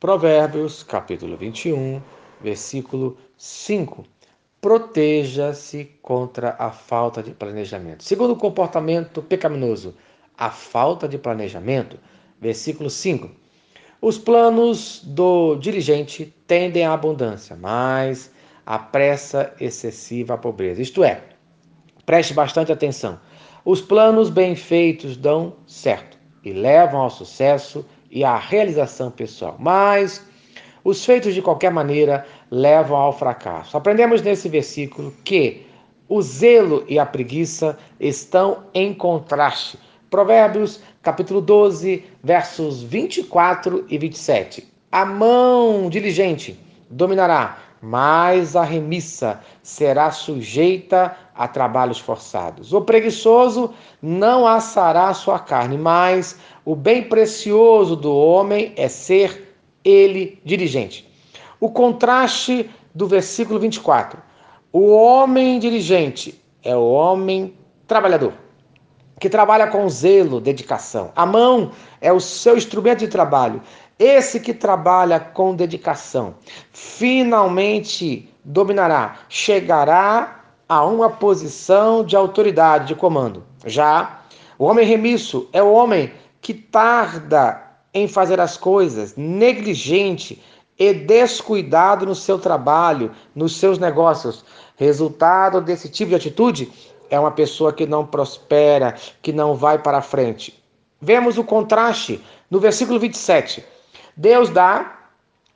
Provérbios, capítulo 21, versículo 5. Proteja-se contra a falta de planejamento. Segundo o comportamento pecaminoso, a falta de planejamento, versículo 5. Os planos do dirigente tendem à abundância, mas a pressa excessiva à pobreza. Isto é, preste bastante atenção. Os planos bem feitos dão certo e levam ao sucesso e à realização pessoal. Mas os feitos de qualquer maneira levam ao fracasso. Aprendemos nesse versículo que o zelo e a preguiça estão em contraste. Provérbios, capítulo 12, versos 24 e 27. A mão diligente dominará, mas a remissa será sujeita a trabalhos forçados. O preguiçoso não assará sua carne, mas o bem precioso do homem é ser ele dirigente. O contraste do versículo 24. O homem dirigente é o homem trabalhador, que trabalha com zelo, dedicação. A mão é o seu instrumento de trabalho. Esse que trabalha com dedicação finalmente dominará, chegará a uma posição de autoridade, de comando. Já o homem remisso é o homem que tarda em fazer as coisas, negligente e descuidado no seu trabalho, nos seus negócios. Resultado desse tipo de atitude é uma pessoa que não prospera, que não vai para frente. Vemos o contraste no versículo 27. Deus dá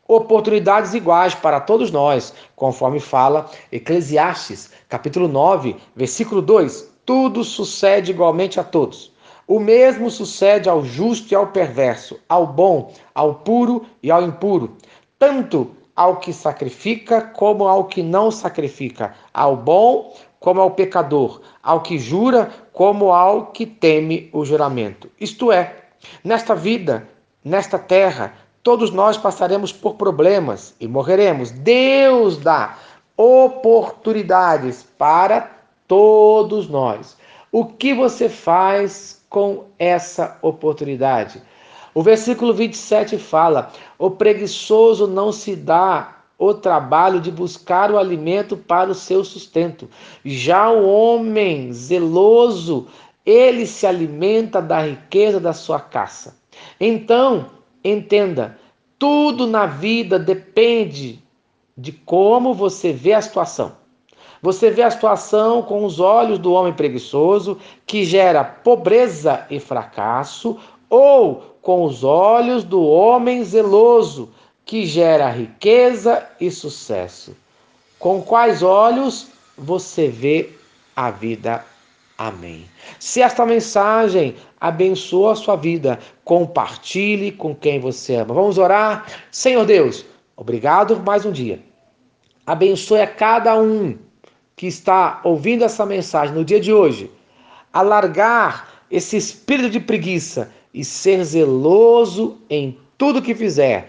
oportunidades iguais para todos nós, conforme fala Eclesiastes, capítulo 9, versículo 2. Tudo sucede igualmente a todos. O mesmo sucede ao justo e ao perverso, ao bom, ao puro e ao impuro, tanto ao que sacrifica como ao que não sacrifica, ao bom como ao pecador, ao que jura como ao que teme o juramento. Isto é, nesta vida, nesta terra, Todos nós passaremos por problemas e morreremos. Deus dá oportunidades para todos nós. O que você faz com essa oportunidade? O versículo 27 fala: O preguiçoso não se dá o trabalho de buscar o alimento para o seu sustento. Já o homem zeloso, ele se alimenta da riqueza da sua caça. Então, Entenda, tudo na vida depende de como você vê a situação. Você vê a situação com os olhos do homem preguiçoso, que gera pobreza e fracasso, ou com os olhos do homem zeloso, que gera riqueza e sucesso. Com quais olhos você vê a vida Amém. Se esta mensagem abençoa a sua vida, compartilhe com quem você ama. Vamos orar? Senhor Deus, obrigado por mais um dia. Abençoe a cada um que está ouvindo essa mensagem no dia de hoje, a largar esse espírito de preguiça e ser zeloso em tudo que fizer.